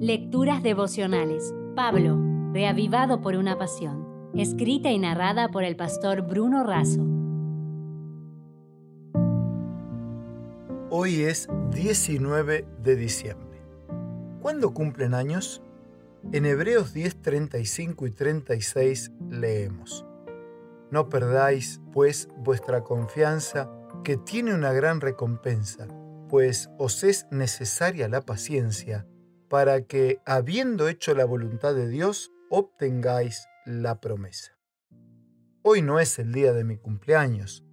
Lecturas devocionales. Pablo, reavivado por una pasión. Escrita y narrada por el pastor Bruno Razo. Hoy es 19 de diciembre. ¿Cuándo cumplen años? En Hebreos 10, 35 y 36 leemos. No perdáis, pues, vuestra confianza, que tiene una gran recompensa, pues os es necesaria la paciencia para que, habiendo hecho la voluntad de Dios, obtengáis la promesa. Hoy no es el día de mi cumpleaños.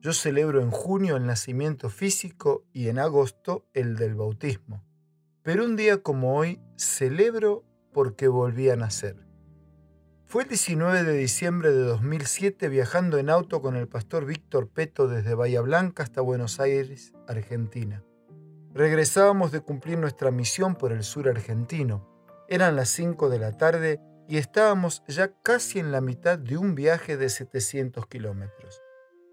Yo celebro en junio el nacimiento físico y en agosto el del bautismo. Pero un día como hoy celebro porque volví a nacer. Fue el 19 de diciembre de 2007 viajando en auto con el pastor Víctor Peto desde Bahía Blanca hasta Buenos Aires, Argentina. Regresábamos de cumplir nuestra misión por el sur argentino. Eran las 5 de la tarde y estábamos ya casi en la mitad de un viaje de 700 kilómetros.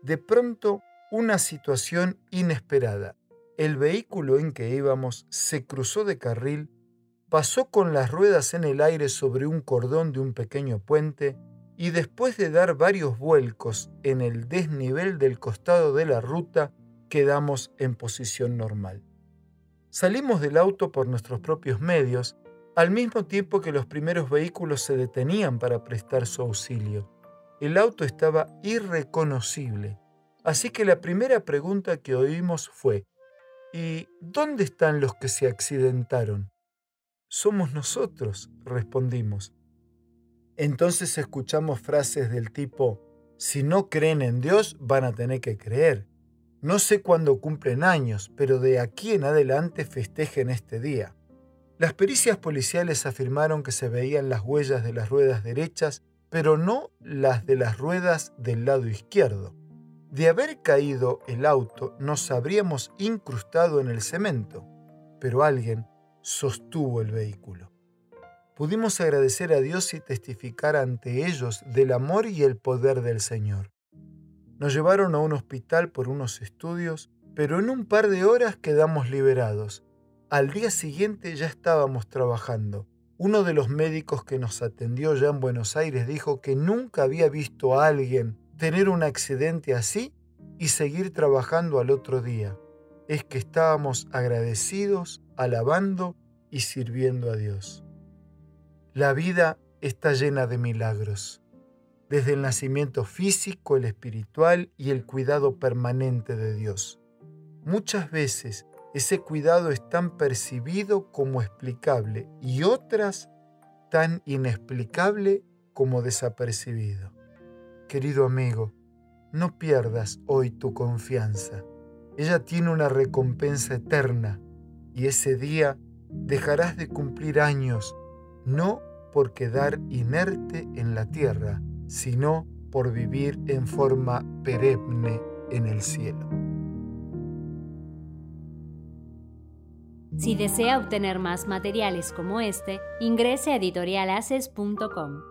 De pronto, una situación inesperada. El vehículo en que íbamos se cruzó de carril, pasó con las ruedas en el aire sobre un cordón de un pequeño puente y después de dar varios vuelcos en el desnivel del costado de la ruta, quedamos en posición normal. Salimos del auto por nuestros propios medios, al mismo tiempo que los primeros vehículos se detenían para prestar su auxilio. El auto estaba irreconocible, así que la primera pregunta que oímos fue, ¿y dónde están los que se accidentaron? Somos nosotros, respondimos. Entonces escuchamos frases del tipo, si no creen en Dios, van a tener que creer. No sé cuándo cumplen años, pero de aquí en adelante festejen este día. Las pericias policiales afirmaron que se veían las huellas de las ruedas derechas, pero no las de las ruedas del lado izquierdo. De haber caído el auto, nos habríamos incrustado en el cemento, pero alguien sostuvo el vehículo. Pudimos agradecer a Dios y testificar ante ellos del amor y el poder del Señor. Nos llevaron a un hospital por unos estudios, pero en un par de horas quedamos liberados. Al día siguiente ya estábamos trabajando. Uno de los médicos que nos atendió ya en Buenos Aires dijo que nunca había visto a alguien tener un accidente así y seguir trabajando al otro día. Es que estábamos agradecidos, alabando y sirviendo a Dios. La vida está llena de milagros desde el nacimiento físico, el espiritual y el cuidado permanente de Dios. Muchas veces ese cuidado es tan percibido como explicable y otras tan inexplicable como desapercibido. Querido amigo, no pierdas hoy tu confianza. Ella tiene una recompensa eterna y ese día dejarás de cumplir años, no por quedar inerte en la tierra, sino por vivir en forma perenne en el cielo. Si desea obtener más materiales como este, ingrese a editorialaces.com.